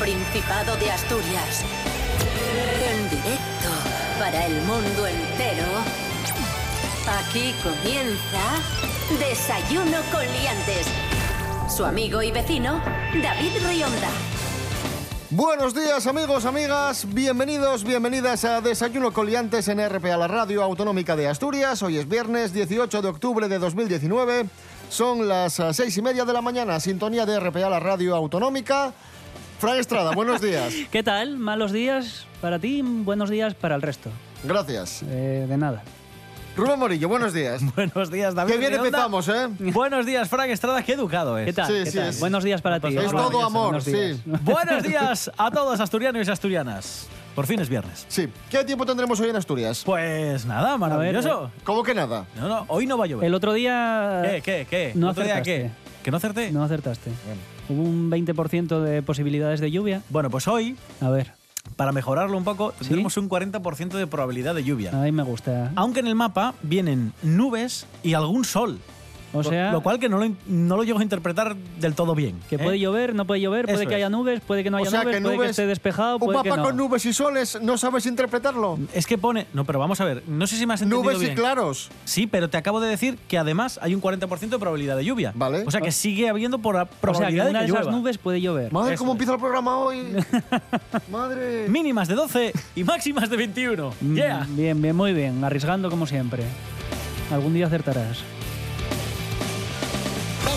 Principado de Asturias. En directo para el mundo entero. Aquí comienza Desayuno con Liantes. Su amigo y vecino, David Rionda. Buenos días amigos, amigas, bienvenidos, bienvenidas a Desayuno Coliantes en RPA, la radio autonómica de Asturias. Hoy es viernes 18 de octubre de 2019, son las ah, seis y media de la mañana, sintonía de RPA, la radio autonómica. Fran Estrada, buenos días. ¿Qué tal? Malos días para ti, buenos días para el resto. Gracias. Eh, de nada. Rubén Morillo, buenos días. Buenos días, David. Qué bien empezamos, ¿eh? Buenos días, Frank Estrada. Qué educado es. ¿Qué tal? Sí, ¿Qué sí, tal? es- Buenos días para ti. Es todo amor, buenos días. sí. Buenos días a todos asturianos y asturianas. Por fin es viernes. Sí. ¿Qué tiempo tendremos hoy en Asturias? Pues nada, maravilloso. ¿Cómo que nada? No, no, hoy no va a llover. El otro día ¿Qué, qué, qué? No ¿El otro día qué? ¿Que no acerté? no acertaste. Bueno. Hubo un 20% de posibilidades de lluvia. Bueno, pues hoy, A ver, para mejorarlo un poco, ¿Sí? tenemos un 40% de probabilidad de lluvia. a mí me gusta. Aunque en el mapa vienen nubes y algún sol. O sea, lo cual que no lo, no lo llego a interpretar del todo bien. que ¿eh? puede llover, no puede llover, puede que haya es. nubes, puede que no O haya sea, nubes, que puede que esté despejado, Un puede que papá no. con nubes y soles, ¿no sabes interpretarlo? Es que pone. No, pero vamos a ver. No sé si me has entendido Nubes y claros. Sí, pero te acabo de decir que además hay un 40% de probabilidad de lluvia. Vale. O sea que sigue habiendo por O sea, que probabilidad una de de que esas llueva. nubes puede llover. Madre, Eso ¿cómo es. empieza el programa hoy? Madre. Mínimas de 12 y máximas de 21. Mm, Yeah. Bien, bien, muy bien. Arriesgando como siempre. Algún día acertarás.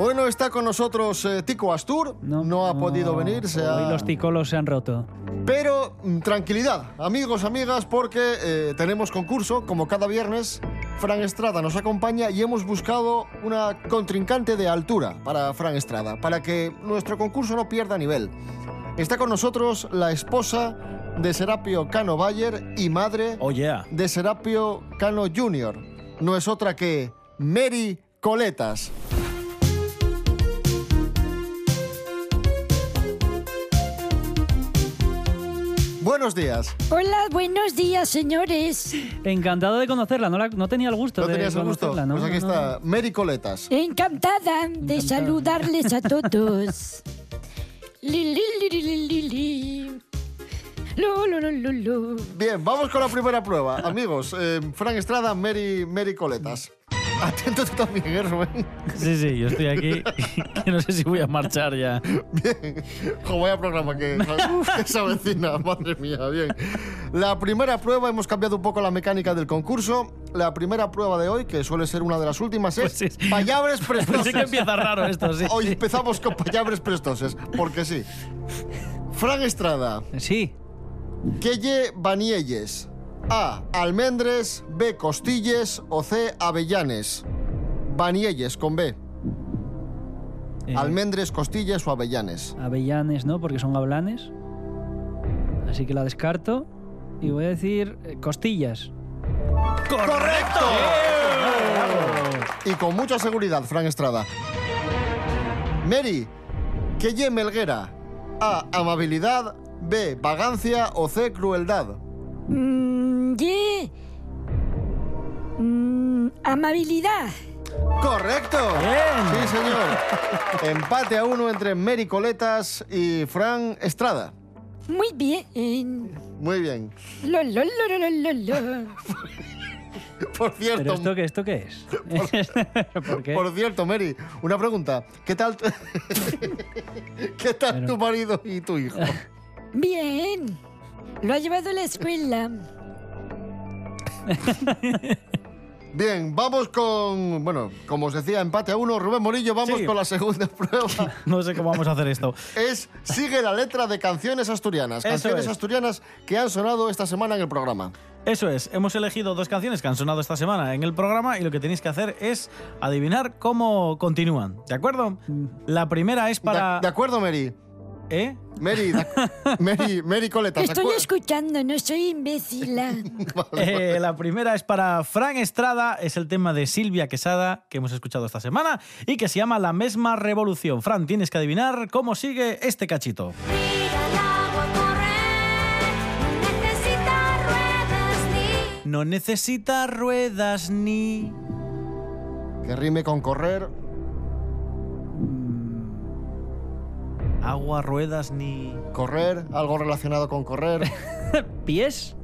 Hoy no está con nosotros eh, Tico Astur, no, ha podido venir, se ha- Hoy los ticolos se han roto. pero mm, tranquilidad, amigos, amigas, porque eh, tenemos concurso, como cada viernes, Fran Estrada nos acompaña y hemos buscado una contrincante de altura para Fran Estrada, para que nuestro concurso no pierda nivel. Está con nosotros la esposa de Serapio Cano Bayer y madre Oh, yeah. de Serapio Cano Jr. No es otra que Mary Coletas. Buenos días. Hola, buenos días, señores. Encantado de conocerla, no, la- no tenía el gusto ¿No de tenías el gusto? conocerla, ¿no? Pues aquí No, no. está Mary Coletas. Encantada de saludarles a todos. Li, li, li, li, li, li, li. Lo, lo, lo, lo, lo. Bien, vamos con la primera prueba. Amigos, eh, Fran Estrada, Mary, Mary Coletas. Atento tú también, ¿eh, Rubén? Sí, sí, yo estoy aquí. que no sé si voy a marchar ya. Bien. Jo, vaya programa que, se avecina, madre mía, bien. La primera prueba, hemos cambiado un poco la mecánica del concurso. La primera prueba de hoy, que suele ser una de las últimas, es Pues sí. payabres prestoses. sí que empieza raro esto, sí. Hoy empezamos con payabres prestoses, porque sí. Fran Estrada, Sí, ¿qué lle banielles? A. Almendres, B. Costilles o C. Avellanes. Banielles con B. eh, Almendres, costillas o avellanes. avellanes, ¿no? Porque son hablanes. Así que la descarto. Y voy a decir eh, costillas. ¡Correcto! Y con mucha seguridad, Fran Estrada. Mary, ¿qué lle melguera? A. Amabilidad. B. Vagancia o C. Crueldad. Mm, amabilidad. ¡Correcto! Bien. Sí, señor. Empate a uno entre Mary Coletas y Fran Estrada. Muy bien. Muy bien. Lo, lo, lo, lo, lo, lo, lo. Por ¿Pero cierto, esto qué, esto qué es? ¿Por qué? por cierto, Mary, una pregunta. ¿Qué tal, tu- ¿Qué tal tu marido y tu hijo? Bien. Lo ha llevado a la escuela. Bien, vamos con, bueno, como os decía, empate a uno. Rubén Morillo, vamos Sí. con la segunda prueba. No sé cómo vamos a hacer esto. es sigue la letra de canciones asturianas. Eso Canciones es. asturianas que han sonado esta semana en el programa. Eso es, hemos elegido dos canciones que han sonado esta semana en el programa y lo que tenéis que hacer es adivinar cómo continúan, ¿de acuerdo? La primera es De- para... De, acuerdo, Mary? ¿Eh? Mary, Mary, Mary Coleta. ¿se Estoy escuchando, no soy imbécil. Eh, la primera es para Fran Estrada, es el tema de Silvia Quesada que hemos escuchado esta semana y que se llama La misma revolución. Fran, tienes que adivinar cómo sigue este cachito. Mira el agua correr, necesita ruedas ni No necesita ruedas ni... Que rime con correr. Agua, ruedas ni... Correr, algo relacionado con correr. ¿Pies?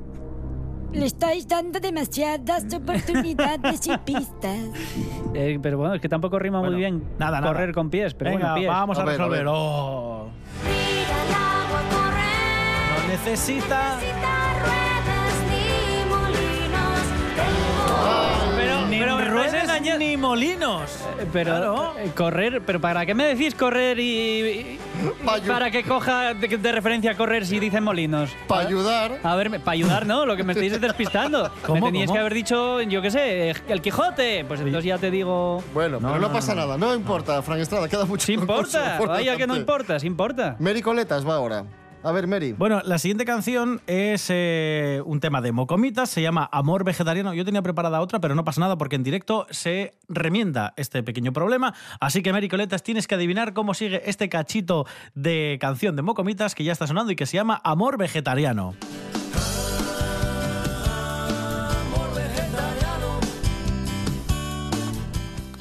Le estáis dando demasiadas oportunidades y pistas. Eh, pero bueno, es que tampoco rima Bueno, muy bien nada, nada. correr con pies. Pero Venga, bueno, pies. vamos a, A ver, a resolver. ver. Oh, Mira el agua correr, no necesita... ni molinos. Eh, Pero Claro. eh, correr, pero ¿para qué me decís correr y, para que coja de, de referencia correr si dicen molinos? Para ayudar. A ver, para ayudar, ¿no? Lo que me estáis es despistando. ¿Cómo, me teníais cómo? que haber dicho, yo qué sé, el Quijote. Pues entonces ya te digo. Bueno, No, pero no, no, pasa no, nada. No importa, Frank Estrada. Queda mucho Sí importa, por vaya que no importa, sí importa. Mary Coletas va ahora. A ver, Mary. Bueno, la siguiente canción es eh, un tema de Mocomitas, se llama Amor Vegetariano. Yo tenía preparada otra, pero no pasa nada porque en directo se remienda este pequeño problema. Así que, Mary Coletas, tienes que adivinar cómo sigue este cachito de canción de Mocomitas que ya está sonando y que se llama Amor Vegetariano.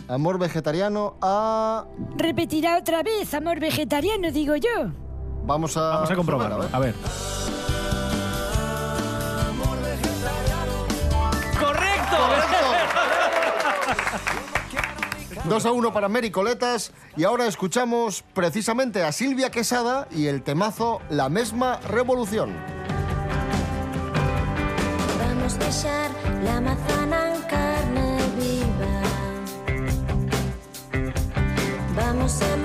Amor vegetariano a. Repetirá otra vez, amor vegetariano, digo yo. Vamos a. Vamos a comprobarlo. ver. A ver. ¡Correcto! 2 a 1 para Mary Coletas. Y ahora escuchamos precisamente a Silvia Quesada y el temazo La misma revolución. Vamos deixar la manzana en carne viva. Vamos a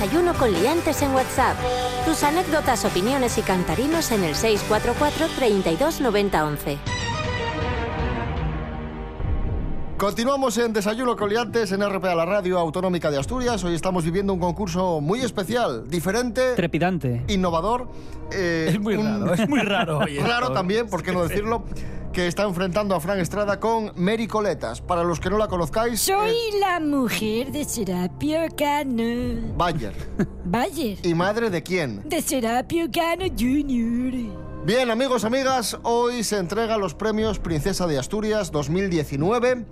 Desayuno con liantes en WhatsApp. Tus anécdotas, opiniones y cantarinos en el 644 32 90 11. Continuamos en Desayuno con Liantes en RPA, la radio autonómica de Asturias. Hoy estamos viviendo un concurso muy especial, diferente, Trepidante. innovador. eh, Es muy un- raro, es muy raro. hoy Raro también, por qué no decirlo, que está enfrentando a Fran Estrada con Mary Coletas. Para los que no la conozcáis, Soy es la mujer de Serapio Cano. Bayer. Bayer. ¿Y madre de quién? De Serapio Cano Jr. Bien, amigos, amigas, hoy se entregan los premios Princesa de Asturias 2019.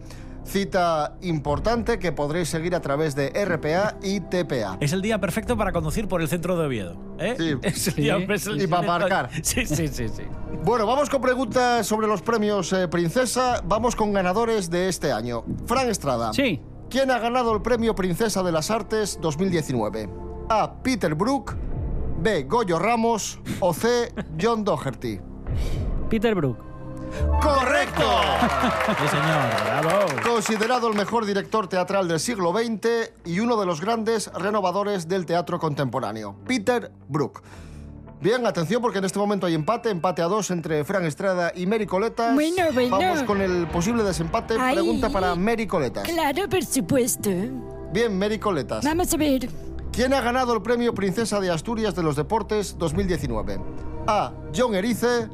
Cita importante que podréis seguir a través de RPA y TPA. Es el día perfecto para conducir por el centro de Oviedo. ¿eh? Sí. Es el Sí. día- es el Y para aparcar. Sí, sí, sí, sí. Bueno, vamos con preguntas sobre los premios eh, Princesa. Vamos con ganadores de este año. Fran Estrada. Sí. ¿Quién ha ganado el premio Princesa de las Artes 2019? A. Peter Brook, B. Goyo Ramos o C. John Doherty. Peter Brook. ¡Correcto! Sí, señor. Bravo. Considerado el mejor director teatral del siglo XX y uno de los grandes renovadores del teatro contemporáneo, Peter Brook. Bien, atención porque en este momento hay empate, empate a dos entre Fran Estrada y Mary Coletas. Bueno, bueno. Vamos con el posible desempate. Ay. Pregunta para Mary Coletas. Claro, por supuesto. Bien, Mary Coletas. Vamos a ver. ¿Quién ha ganado el premio Princesa de Asturias de los Deportes 2019? A. John Erice,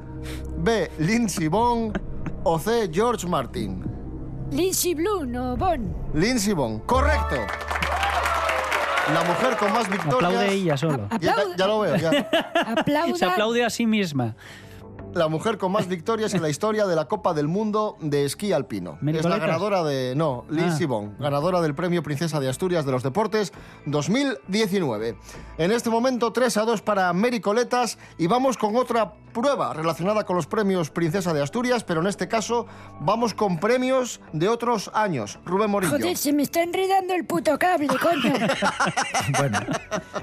B. Lindsey Vonn o C. George Martin. Lindsay Bloom o Bon. Lindsey Vonn, correcto. La mujer con más victorias. Aplaude ella solo. Ya, ya lo veo, ya. Aplauda. Se aplaude a sí misma. La mujer con más victorias en la historia de la Copa del Mundo de esquí alpino. ¿Mary es la ganadora de. No, Lindsey Ah. Vonn, ganadora del premio Princesa de Asturias de los Deportes 2019. En este momento, 3 a 2 para Mary Coletas. Y vamos con otra prueba relacionada con los premios Princesa de Asturias, pero en este caso vamos con premios de otros años. Rubén Morillo. Joder, se me está enredando el puto cable, coño. Bueno,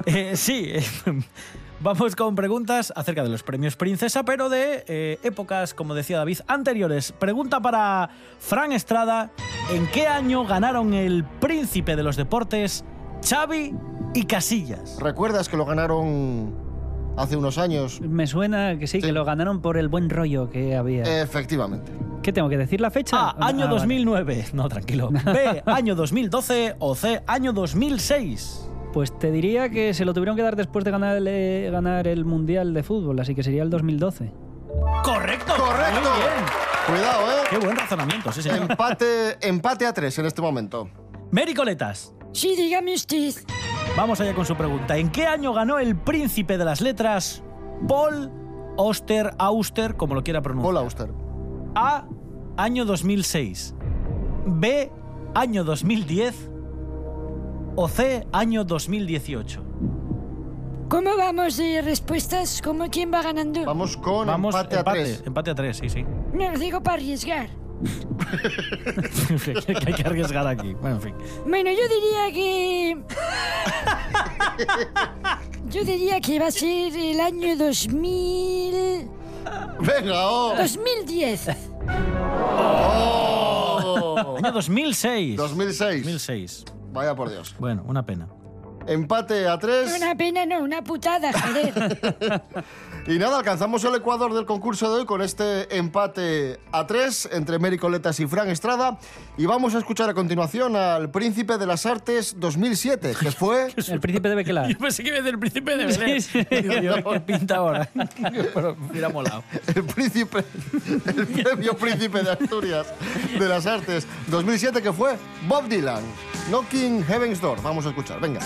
eh, sí. Vamos con preguntas acerca de los premios Princesa, pero de eh, épocas, como decía David, anteriores. Pregunta para Fran Estrada. ¿En qué año ganaron el príncipe de los deportes Xavi y Casillas? ¿Recuerdas que lo ganaron hace unos años? Me suena que sí, Sí. que lo ganaron por el buen rollo que había. Efectivamente. ¿Qué tengo que decir la fecha? A. Año Ah, vale. 2009. No, tranquilo. B. Año 2012. O C. Año 2006. Pues te diría que se lo tuvieron que dar después de ganar el, eh, ganar el Mundial de Fútbol, así que sería el 2012. ¡Correcto! ¡Correcto! Muy bien. Cuidado, ¿eh? Qué buen razonamiento, sí, señor. Empate, empate a tres en este momento. Mary Coletas. Sí, dígame usted. Vamos allá con su pregunta. ¿En qué año ganó el príncipe de las letras Paul Auster, Auster, como lo quiera pronunciar? Paul Auster. A. Año 2006. B. Año 2010. O C. Año 2018. ¿Cómo vamos de respuestas? ¿Cómo quién va ganando? Vamos con Vamos, empate, a tres. Empate a tres, sí, sí. No, digo para arriesgar. que hay que arriesgar aquí. Bueno, en fin. Bueno, yo diría que... Yo diría que va a ser el año 2000... Venga, oh. 2010. Oh. Año 2006. 2006. 2006. Vaya por Dios. Bueno, una pena. Empate a tres. Una pena, no, una putada, joder. Y nada, alcanzamos el ecuador del concurso de hoy con este empate a tres entre Mary Coletas y Fran Estrada. Y vamos a escuchar a continuación al Príncipe de las Artes 2007, que fue... El príncipe de Bequelar. Yo pensé que iba a decir el príncipe de Belén. Sí, sí. Digo, yo, ¿qué pinta ahora? Pero hubiera molado. El príncipe, el premio Príncipe de Asturias de las Artes 2007, que fue Bob Dylan. Knocking Heaven's Door. Vamos a escuchar, venga.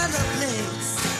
love place.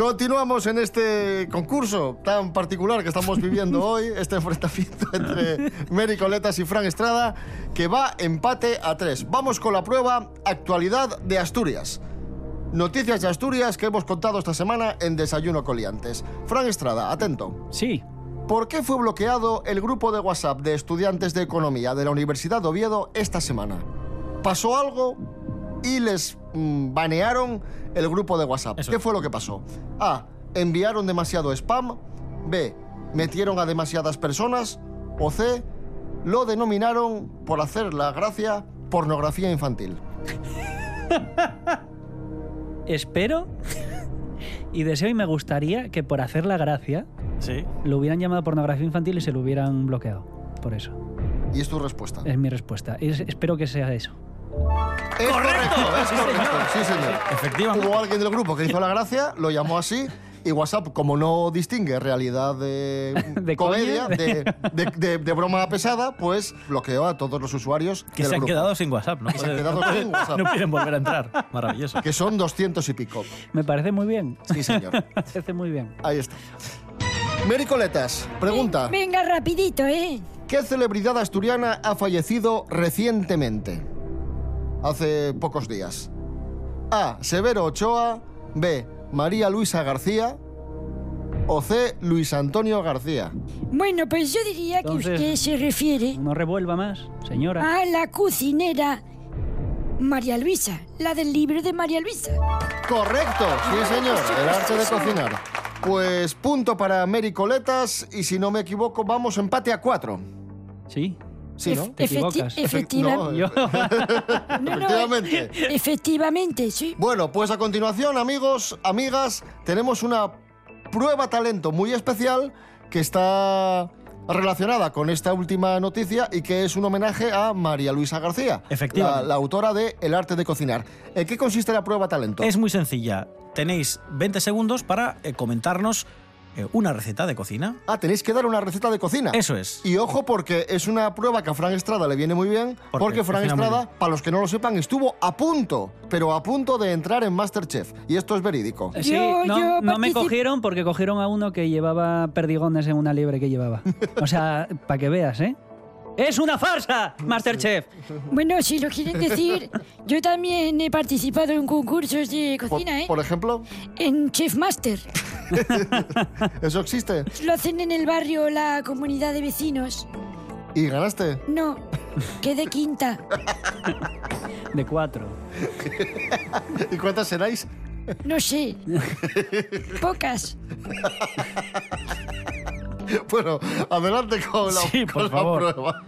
Continuamos en este concurso tan particular que estamos viviendo hoy, este enfrentamiento entre Mary Coletas y Fran Estrada, que va empate a tres. Vamos con la prueba Actualidad de Asturias. Noticias de Asturias que hemos contado esta semana en Desayuno Coliantes. Fran Estrada, atento. Sí. ¿Por qué fue bloqueado el grupo de WhatsApp de estudiantes de economía de la Universidad de Oviedo esta semana? ¿Pasó algo y les mm, banearon el grupo de WhatsApp? Eso ¿Qué fue lo que pasó? A. Enviaron demasiado spam. B. Metieron a demasiadas personas. O C. Lo denominaron, por hacer la gracia, pornografía infantil. Espero y deseo y me gustaría que por hacer la gracia Sí. lo hubieran llamado pornografía infantil y se lo hubieran bloqueado. Por eso. Y es tu respuesta. Es mi respuesta. Es- espero que sea eso. Es correcto, es correcto. Sí, señor. Efectivamente. Hubo alguien del grupo que hizo la gracia, lo llamó así. Y WhatsApp, como no distingue realidad de, De comedia, de, de- de- de broma pesada, pues bloqueó a todos los usuarios Que del se han grupo, quedado sin WhatsApp, ¿no? se han quedado sin WhatsApp. No piden volver a entrar. Maravilloso. que son doscientos y pico. Me parece muy bien. Sí, señor. Me parece muy bien. Ahí está. Mary Coletas, pregunta. Venga, rapidito, ¿eh? ¿Qué celebridad asturiana ha fallecido recientemente? Hace pocos días. A. Severo Ochoa. B. María Luisa García. O C. Luis Antonio García. Bueno, pues yo diría que usted se refiere No revuelva más, señora. a la cocinera María Luisa, la del libro de María Luisa. Correcto, sí señor, el arte de cocinar. Pues punto para Mary Coletas y si no me equivoco vamos empate a cuatro. Sí. Sí, Te efecti- equivocas. efectiva- No, Yo- no, no, Efectivamente. efectivamente, sí. Bueno, pues a continuación, amigos, amigas, tenemos una prueba talento muy especial que está relacionada con esta última noticia y que es un homenaje a María Luisa García, Efectivamente. la, la autora de El arte de cocinar. ¿En qué consiste la prueba talento? Es muy sencilla. Tenéis 20 segundos para eh, comentarnos eh, una receta de cocina. Ah, tenéis que dar una receta de cocina. Eso es. Y ojo porque es una prueba que a Fran Estrada le viene muy bien, ¿Por porque? Fran Estrada, para los que no lo sepan, estuvo a punto, pero a punto de entrar en Masterchef. Y esto es verídico. Sí, Yo- no, yo no me cogieron porque cogieron a uno que llevaba perdigones en una liebre que llevaba. O sea, para que veas, ¿eh? ¡Es una farsa, Masterchef! Bueno, si lo quieren decir, yo también he participado en concursos de Por, cocina, ¿eh? por ejemplo, En Chef Master. ¿eso existe? Lo hacen en el barrio la comunidad de vecinos. ¿Y ganaste? No, quedé quinta. De cuatro. ¿Y cuántas seráis? No sé. Pocas. Bueno, adelante con la, Sí, por la favor. prueba.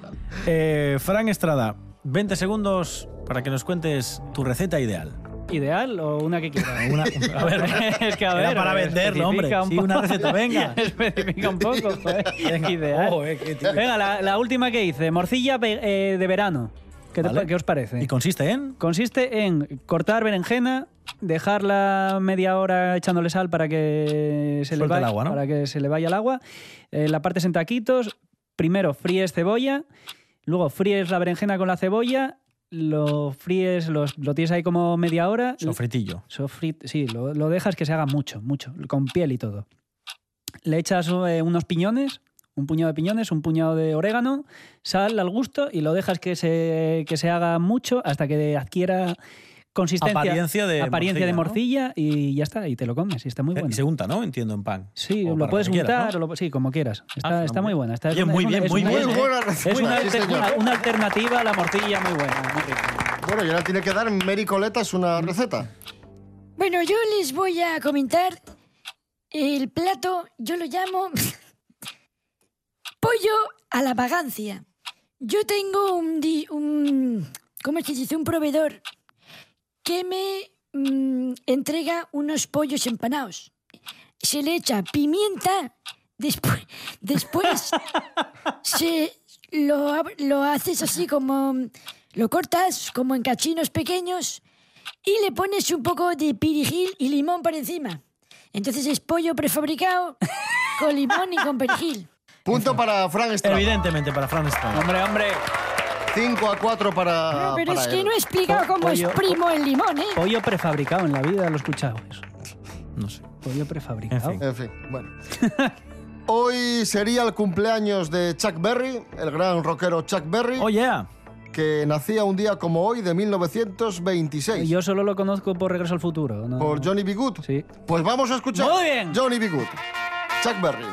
Eh, Fran Estrada, 20 segundos para que nos cuentes tu receta ideal. ¿Ideal o una que quiera? Una- a ver, es que a era ver. para venderlo, hombre. especifica un Sí, poco. una receta, venga. especifica un poco, joder. Ideal. Oh, eh. Venga, la, la última que hice, morcilla eh, de verano. ¿Qué, te Vale. pa- qué os parece? ¿Y consiste en? Consiste en cortar berenjena, dejarla media hora echándole sal para que se, le, Suelte el vaya, agua, ¿no? para que se le vaya el agua. Eh, la partes en taquitos. Primero fríes cebolla, luego fríes la berenjena con la cebolla, lo fríes, lo tienes ahí como media hora. Sofritillo. Sofrit, sí, lo, lo dejas que se haga mucho, mucho, con piel y todo. Le echas eh, unos piñones, un puñado de piñones, un puñado de orégano, sal al gusto y lo dejas que se, que se haga mucho hasta que adquiera consistencia. Apariencia de apariencia de morcilla, morcilla y ya está, y te lo comes, y está muy bueno. Y se unta, ¿no? Entiendo, en pan. Sí, O lo puedes quieras, untar, ¿no? o lo- sí, como quieras. Está, Ah, está está muy buena. Está, Oye, muy bien, muy bien, una- Muy buena Es receta, una, alternativa a la morcilla muy buena. muy rica. Bueno, y ahora tiene que dar Mary Coletas una receta. Bueno, yo les voy a comentar el plato, yo lo llamo a la vagancia. Yo tengo un, di- un ¿cómo dice? Un proveedor que me mm, entrega unos pollos empanados. Se le echa pimienta, después, después se lo, lo haces así como, lo cortas como en cachinos pequeños y le pones un poco de perejil y limón por encima. Entonces es pollo prefabricado con limón y con perejil. Punto para Fran Estrada. Evidentemente, para Fran Estrada. Hombre, hombre. 5 a 4 para. No, pero para es que él. no he explicado cómo Pollo- exprimo el limón, ¿eh? Pollo prefabricado en la vida, lo he escuchado eso. No sé. Pollo prefabricado. En fin. En fin, bueno. Hoy sería el cumpleaños de Chuck Berry, el gran rockero Chuck Berry, Oh, yeah. que nacía un día como hoy de 1926. Yo solo lo conozco por Regreso al Futuro. ¿no? Por Johnny B. Good. Sí. Pues vamos a escuchar. Muy bien. Johnny B. Good. Chuck Berry.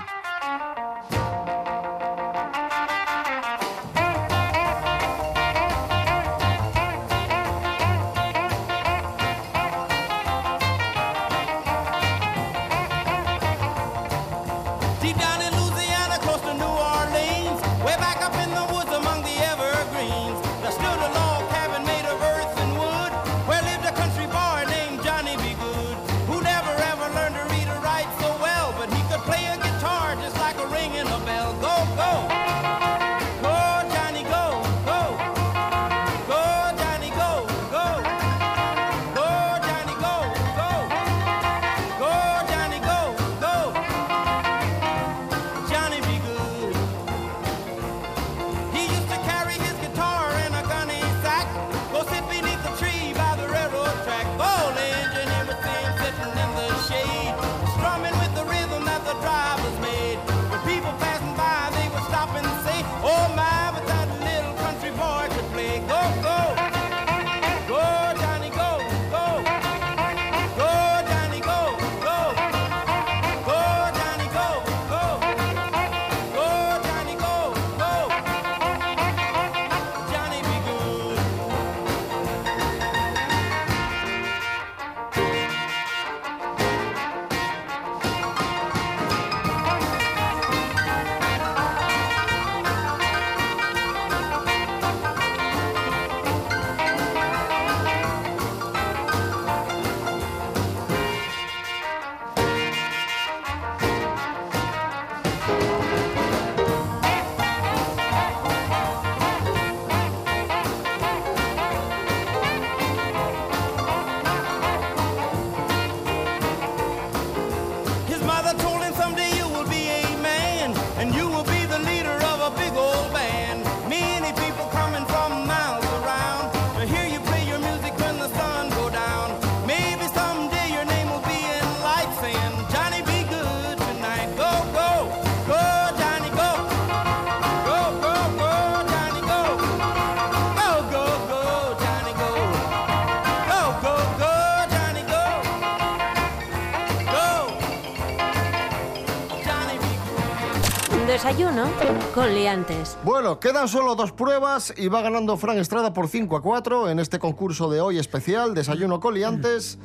Con liantes. Bueno, quedan solo dos pruebas y va ganando Fran Estrada por 5 a 4 en este concurso de hoy especial, Desayuno Coliantes.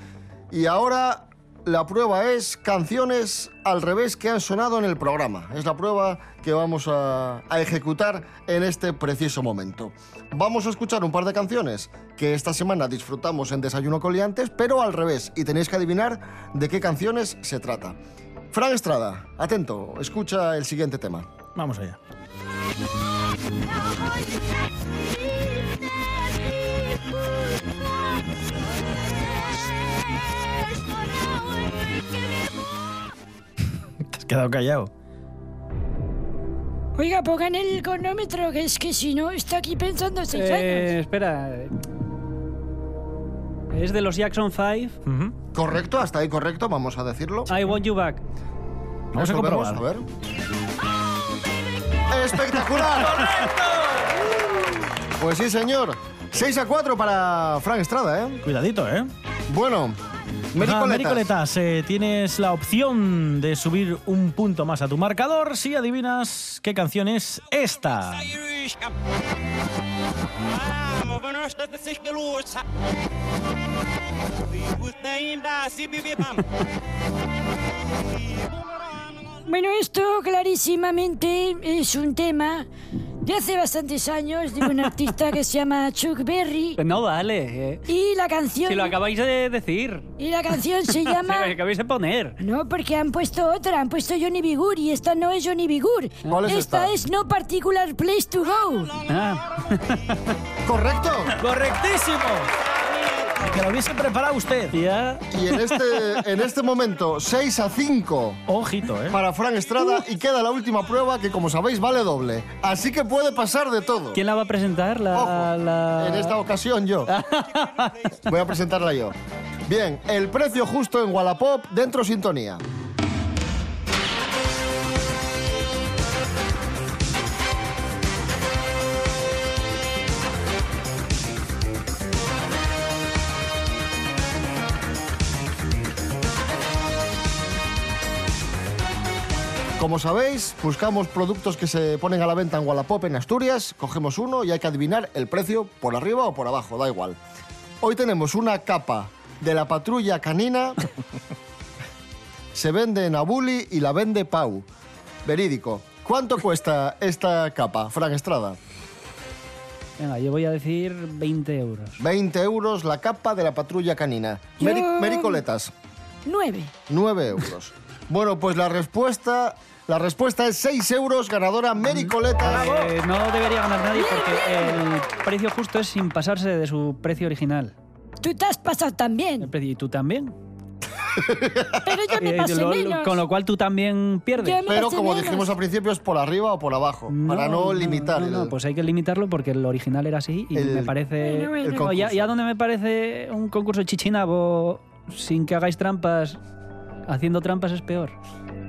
Y ahora la prueba es canciones al revés que han sonado en el programa. Es la prueba que vamos a, a ejecutar en este preciso momento. Vamos a escuchar un par de canciones que esta semana disfrutamos en Desayuno Coliantes, pero al revés. Y tenéis que adivinar de qué canciones se trata. Fran Estrada, atento, escucha el siguiente tema. Vamos allá. Te has quedado callado. Oiga, pongan el cronómetro, que es que si no, está aquí pensando seis Eh, años. espera. Es de los Jackson 5. Correcto, hasta ahí correcto, vamos a decirlo. I Want You Back. Vamos a Eso vemos, comprobar. A ver. ¡Espectacular! Pues sí, señor. 6 a 4 para Frank Estrada, ¿eh? Cuidadito, ¿eh? Bueno, Mary Ajá, Coletas. Mary Coletas, eh, tienes la opción de subir un punto más a tu marcador si adivinas qué canción es esta. Bueno, esto clarísimamente es un tema de hace bastantes años de un artista que se llama Chuck Berry. No vale. eh. Y la canción. Si lo acabáis de decir. Y la canción se llama. Si lo acabáis de poner. No, porque han puesto otra, han puesto Johnny B. Good y esta no es Johnny B. Good. ¿Cuál es esta esta? es No Particular Place to Go. Ah, ¿Correcto? ¡Correctísimo! Que lo hubiese preparado usted. ya. Y en este, en este momento, 6 a 5 Ojito, ¿eh? para Fran Estrada y queda la última prueba que, como sabéis, vale doble. Así que puede pasar de todo. ¿Quién la va a presentar? La, Ojo, la- En esta ocasión yo. Voy a presentarla yo. Bien, el precio justo en Wallapop dentro sintonía. Como sabéis, buscamos productos que se ponen a la venta en Wallapop en Asturias, cogemos uno y hay que adivinar el precio por arriba o por abajo, da igual. Hoy tenemos una capa de la patrulla canina. se vende en Abuli y la vende Pau. Verídico. ¿Cuánto cuesta esta capa, Fran Estrada? Venga, yo voy a decir 20 euros. 20 euros la capa de la patrulla canina. Yo- Meri, Mericoletas, Nueve. 9 euros. Bueno, pues la respuesta, la respuesta es 6 euros, ganadora Mericoletas. Eh, no debería ganar nadie porque el precio justo es sin pasarse de su precio original. Tú te has pasado El también, precio- ¿Y tú también? pero yo me Eh, pasé lo- menos. con lo cual tú también pierdes. Yo me Pero pasé como menos. dijimos al principio, es por arriba o por abajo, para no, limitar no, no, el- pues hay que limitarlo porque el original era así y El- me parece... Bueno, bueno. el No, ya, concurso. ya donde me parece un concurso chichinabo sin que hagáis trampas, haciendo trampas es peor.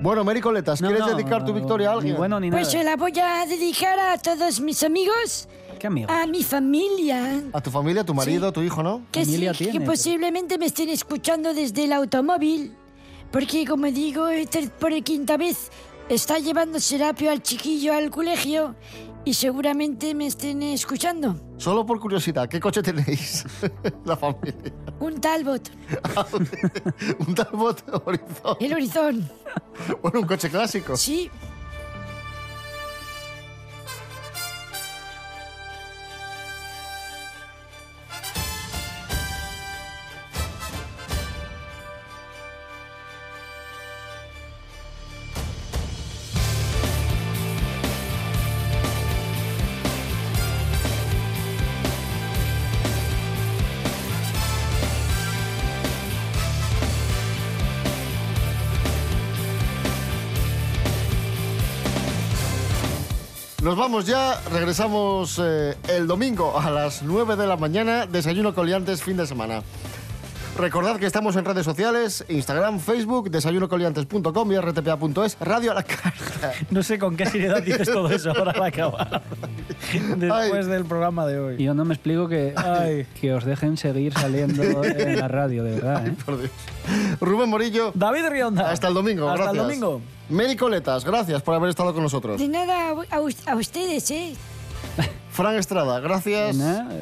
Bueno, Mericoletas, No, ¿quieres no, dedicar tu victoria a alguien? Ni bueno ni nada. Pues se la voy a dedicar a todos mis amigos, ¿Qué amigo? a mi familia, A tu familia, tu marido, tu hijo, ¿no? que, sí, Familia que tiene, pero- posiblemente me estén escuchando desde el automóvil, porque como digo, esta- por quinta vez está llevando Serapio al chiquillo al colegio y seguramente me estén escuchando. Solo por curiosidad, ¿qué coche tenéis? La familia. Un Talbot, un Talbot Horizon. el horizon. Bueno, un coche clásico. Sí, Nos vamos ya, regresamos eh, el domingo a las 9 de la mañana, desayuno coliantes fin de semana. Recordad que estamos en redes sociales, Instagram, Facebook, desayunocoliantes.com y rtpa.es, radio a la carta. No sé con qué seriedad dices todo eso ahora al acabar. Después del programa de hoy. Yo no me explico que, Ay. que os dejen seguir saliendo en la radio, de verdad. ¿eh? Por Dios. Rubén Morillo, David Rionda. hasta el domingo. Hasta el domingo. Mary Coletas, gracias por haber estado con nosotros. de nada a, a us- a ustedes, ¿eh? Fran Estrada, gracias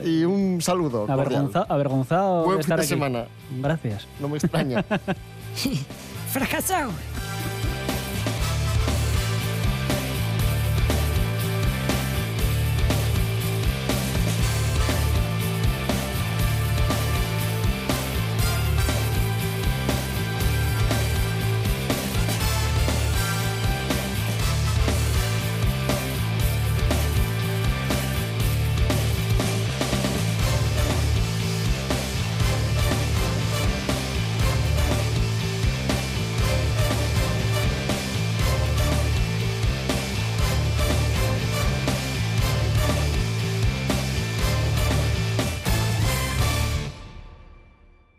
y un saludo. Avergonza- avergonzado Buen de fin estar de aquí. semana. Gracias. No me extraña. Fracasado.